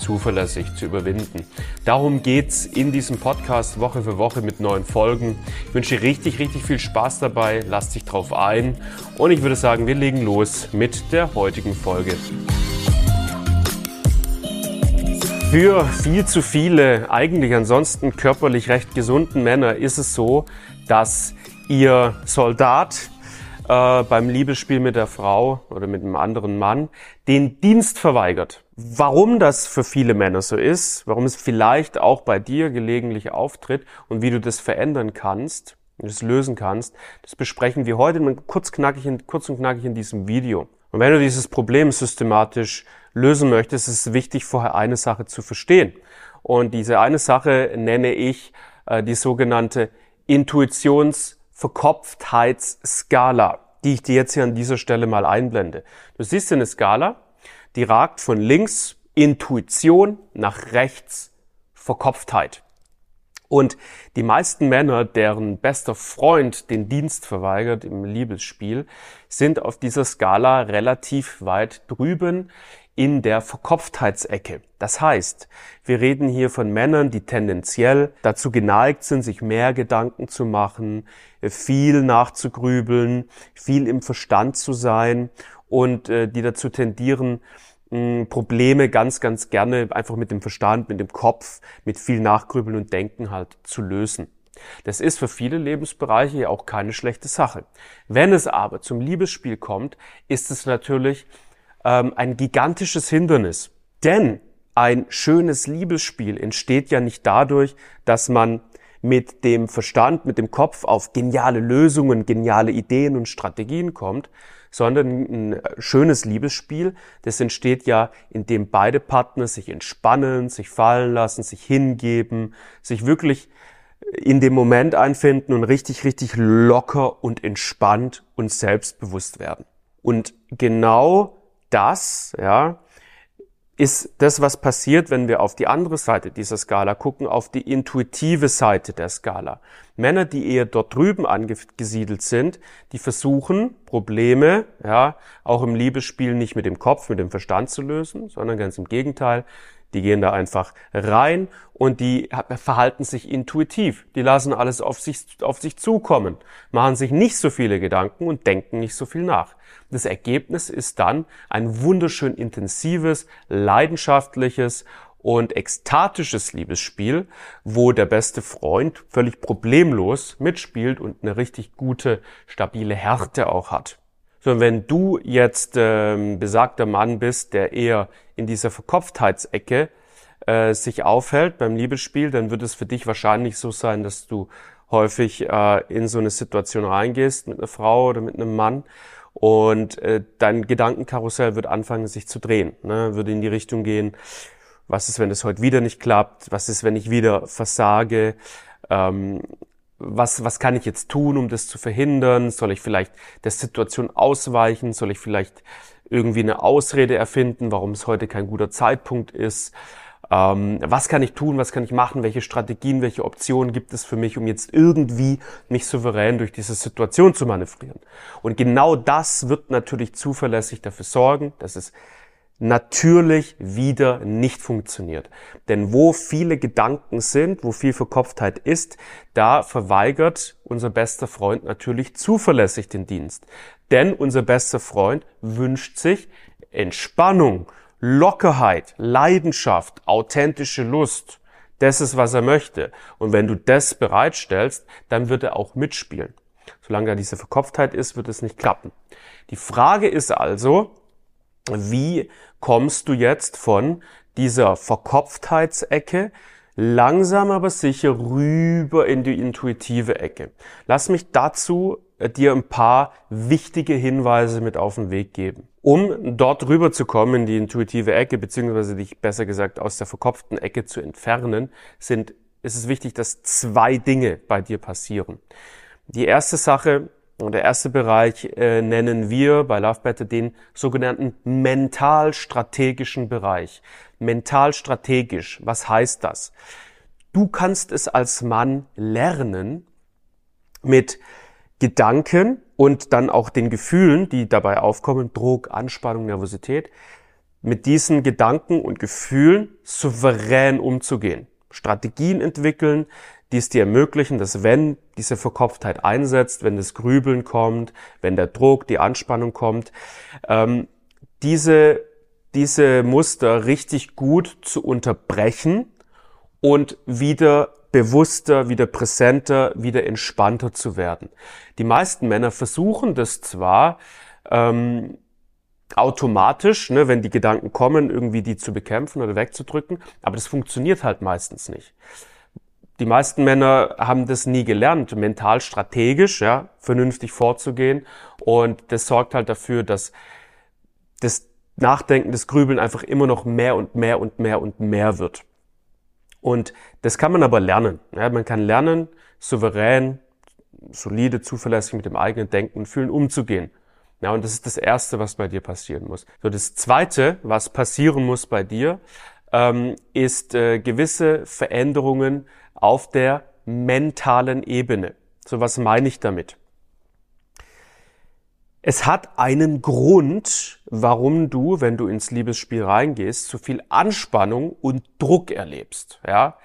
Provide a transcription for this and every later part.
zuverlässig zu überwinden. Darum geht's in diesem Podcast Woche für Woche mit neuen Folgen. Ich wünsche dir richtig, richtig viel Spaß dabei. Lass dich drauf ein. Und ich würde sagen, wir legen los mit der heutigen Folge. Für viel zu viele, eigentlich ansonsten körperlich recht gesunden Männer ist es so, dass ihr Soldat äh, beim Liebesspiel mit der Frau oder mit einem anderen Mann den Dienst verweigert. Warum das für viele Männer so ist, warum es vielleicht auch bei dir gelegentlich auftritt und wie du das verändern kannst, das lösen kannst, das besprechen wir heute kurz, knackig in, kurz und knackig in diesem Video. Und wenn du dieses Problem systematisch lösen möchtest, ist es wichtig, vorher eine Sache zu verstehen. Und diese eine Sache nenne ich äh, die sogenannte Intuitions- Verkopftheitsskala, die ich dir jetzt hier an dieser Stelle mal einblende. Du siehst eine Skala, die ragt von links Intuition nach rechts Verkopftheit. Und die meisten Männer, deren bester Freund den Dienst verweigert im Liebesspiel, sind auf dieser Skala relativ weit drüben in der Verkopftheitsecke. Das heißt, wir reden hier von Männern, die tendenziell dazu geneigt sind, sich mehr Gedanken zu machen, viel nachzugrübeln, viel im Verstand zu sein und äh, die dazu tendieren, mh, Probleme ganz, ganz gerne einfach mit dem Verstand, mit dem Kopf, mit viel Nachgrübeln und Denken halt zu lösen. Das ist für viele Lebensbereiche auch keine schlechte Sache. Wenn es aber zum Liebesspiel kommt, ist es natürlich ähm, ein gigantisches Hindernis. Denn ein schönes Liebesspiel entsteht ja nicht dadurch, dass man mit dem Verstand, mit dem Kopf auf geniale Lösungen, geniale Ideen und Strategien kommt, sondern ein schönes Liebesspiel, das entsteht ja, indem beide Partner sich entspannen, sich fallen lassen, sich hingeben, sich wirklich in dem Moment einfinden und richtig, richtig locker und entspannt und selbstbewusst werden. Und genau das, ja, ist das, was passiert, wenn wir auf die andere Seite dieser Skala gucken, auf die intuitive Seite der Skala. Männer, die eher dort drüben angesiedelt sind, die versuchen, Probleme, ja, auch im Liebesspiel nicht mit dem Kopf, mit dem Verstand zu lösen, sondern ganz im Gegenteil, die gehen da einfach rein und die verhalten sich intuitiv. Die lassen alles auf sich, auf sich zukommen, machen sich nicht so viele Gedanken und denken nicht so viel nach. Das Ergebnis ist dann ein wunderschön intensives, leidenschaftliches und ekstatisches Liebesspiel, wo der beste Freund völlig problemlos mitspielt und eine richtig gute, stabile Härte auch hat. So, wenn du jetzt ähm, besagter Mann bist, der eher in dieser Verkopftheitsecke äh, sich aufhält beim Liebesspiel, dann wird es für dich wahrscheinlich so sein, dass du häufig äh, in so eine Situation reingehst mit einer Frau oder mit einem Mann und äh, dein Gedankenkarussell wird anfangen, sich zu drehen, ne? würde in die Richtung gehen, was ist, wenn es heute wieder nicht klappt, was ist, wenn ich wieder versage, ähm, was, was kann ich jetzt tun, um das zu verhindern? Soll ich vielleicht der Situation ausweichen? Soll ich vielleicht irgendwie eine Ausrede erfinden, warum es heute kein guter Zeitpunkt ist? Ähm, was kann ich tun? Was kann ich machen? Welche Strategien, welche Optionen gibt es für mich, um jetzt irgendwie mich souverän durch diese Situation zu manövrieren? Und genau das wird natürlich zuverlässig dafür sorgen, dass es natürlich wieder nicht funktioniert. Denn wo viele Gedanken sind, wo viel Verkopftheit ist, da verweigert unser bester Freund natürlich zuverlässig den Dienst. Denn unser bester Freund wünscht sich Entspannung, Lockerheit, Leidenschaft, authentische Lust. Das ist, was er möchte. Und wenn du das bereitstellst, dann wird er auch mitspielen. Solange da diese Verkopftheit ist, wird es nicht klappen. Die Frage ist also, wie kommst du jetzt von dieser Verkopftheitsecke langsam aber sicher rüber in die intuitive Ecke. Lass mich dazu dir ein paar wichtige Hinweise mit auf den Weg geben. Um dort rüber zu kommen in die intuitive Ecke, beziehungsweise dich besser gesagt aus der verkopften Ecke zu entfernen, sind ist es wichtig, dass zwei Dinge bei dir passieren. Die erste Sache und der erste Bereich äh, nennen wir bei Love Better den sogenannten mental-strategischen Bereich. Mental-strategisch, was heißt das? Du kannst es als Mann lernen, mit Gedanken und dann auch den Gefühlen, die dabei aufkommen, Druck, Anspannung, Nervosität, mit diesen Gedanken und Gefühlen souverän umzugehen. Strategien entwickeln, die es dir ermöglichen, dass wenn diese Verkopftheit einsetzt, wenn das Grübeln kommt, wenn der Druck, die Anspannung kommt, ähm, diese, diese Muster richtig gut zu unterbrechen und wieder bewusster, wieder präsenter, wieder entspannter zu werden. Die meisten Männer versuchen das zwar ähm, automatisch, ne, wenn die Gedanken kommen, irgendwie die zu bekämpfen oder wegzudrücken, aber das funktioniert halt meistens nicht. Die meisten Männer haben das nie gelernt, mental strategisch, ja, vernünftig vorzugehen. Und das sorgt halt dafür, dass das Nachdenken, das Grübeln einfach immer noch mehr und mehr und mehr und mehr wird. Und das kann man aber lernen. Ja, man kann lernen, souverän, solide, zuverlässig mit dem eigenen Denken und Fühlen umzugehen. Ja, und das ist das Erste, was bei dir passieren muss. So, das Zweite, was passieren muss bei dir, ähm, ist äh, gewisse Veränderungen auf der mentalen Ebene. So, was meine ich damit? Es hat einen Grund, warum du, wenn du ins Liebesspiel reingehst, so viel Anspannung und Druck erlebst. Ja?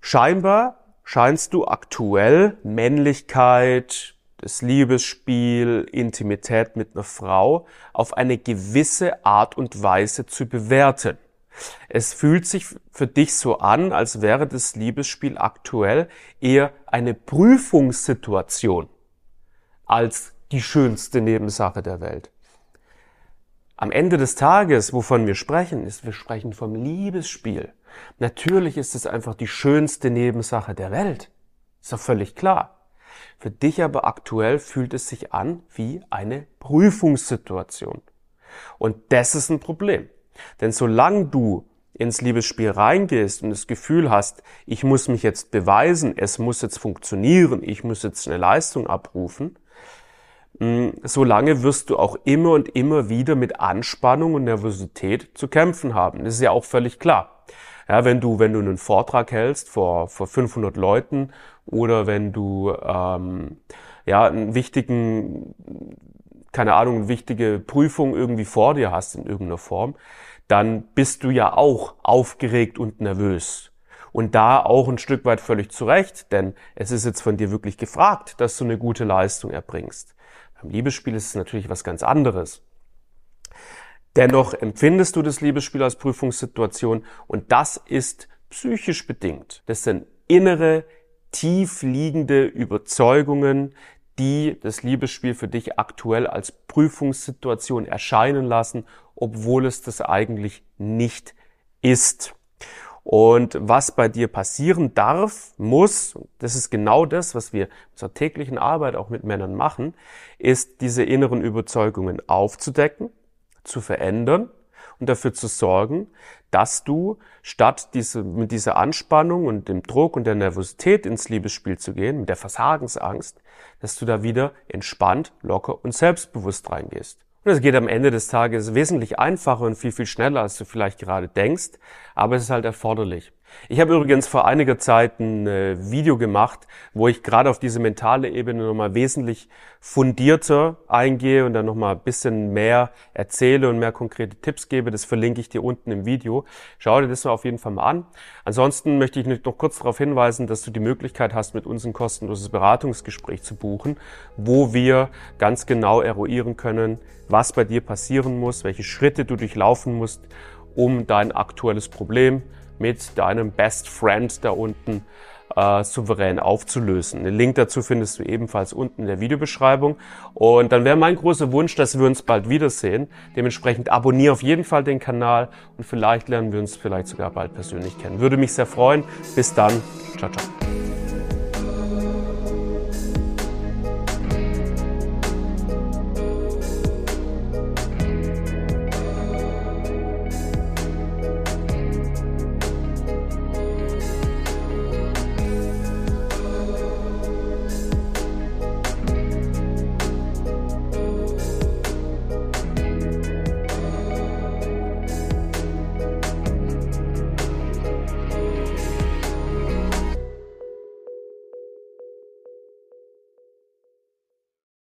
Scheinbar scheinst du aktuell Männlichkeit, das Liebesspiel, Intimität mit einer Frau auf eine gewisse Art und Weise zu bewerten. Es fühlt sich für dich so an, als wäre das Liebesspiel aktuell eher eine Prüfungssituation als die schönste Nebensache der Welt. Am Ende des Tages, wovon wir sprechen, ist, wir sprechen vom Liebesspiel. Natürlich ist es einfach die schönste Nebensache der Welt. Ist doch völlig klar. Für dich aber aktuell fühlt es sich an wie eine Prüfungssituation. Und das ist ein Problem. Denn solange du ins Liebesspiel reingehst und das Gefühl hast, ich muss mich jetzt beweisen, es muss jetzt funktionieren, ich muss jetzt eine Leistung abrufen, solange wirst du auch immer und immer wieder mit Anspannung und Nervosität zu kämpfen haben. Das ist ja auch völlig klar. Ja, wenn du, wenn du einen Vortrag hältst vor, vor 500 Leuten oder wenn du ähm, ja einen wichtigen keine Ahnung, eine wichtige Prüfung irgendwie vor dir hast in irgendeiner Form, dann bist du ja auch aufgeregt und nervös. Und da auch ein Stück weit völlig zurecht, denn es ist jetzt von dir wirklich gefragt, dass du eine gute Leistung erbringst. Beim Liebesspiel ist es natürlich was ganz anderes. Dennoch empfindest du das Liebesspiel als Prüfungssituation und das ist psychisch bedingt. Das sind innere, tief liegende Überzeugungen, die das Liebesspiel für dich aktuell als Prüfungssituation erscheinen lassen, obwohl es das eigentlich nicht ist. Und was bei dir passieren darf, muss, das ist genau das, was wir unserer täglichen Arbeit auch mit Männern machen, ist diese inneren Überzeugungen aufzudecken, zu verändern und dafür zu sorgen, dass du statt diese, mit dieser Anspannung und dem Druck und der Nervosität ins Liebesspiel zu gehen, mit der Versagensangst, dass du da wieder entspannt, locker und selbstbewusst reingehst. Und es geht am Ende des Tages wesentlich einfacher und viel, viel schneller, als du vielleicht gerade denkst, aber es ist halt erforderlich. Ich habe übrigens vor einiger Zeit ein äh, Video gemacht, wo ich gerade auf diese mentale Ebene nochmal wesentlich fundierter eingehe und dann nochmal ein bisschen mehr erzähle und mehr konkrete Tipps gebe. Das verlinke ich dir unten im Video. Schau dir das mal auf jeden Fall mal an. Ansonsten möchte ich noch kurz darauf hinweisen, dass du die Möglichkeit hast, mit uns ein kostenloses Beratungsgespräch zu buchen, wo wir ganz genau eruieren können, was bei dir passieren muss, welche Schritte du durchlaufen musst, um dein aktuelles Problem mit deinem Best Friend da unten äh, souverän aufzulösen. Den Link dazu findest du ebenfalls unten in der Videobeschreibung. Und dann wäre mein großer Wunsch, dass wir uns bald wiedersehen. Dementsprechend abonniere auf jeden Fall den Kanal und vielleicht lernen wir uns vielleicht sogar bald persönlich kennen. Würde mich sehr freuen. Bis dann. Ciao, ciao.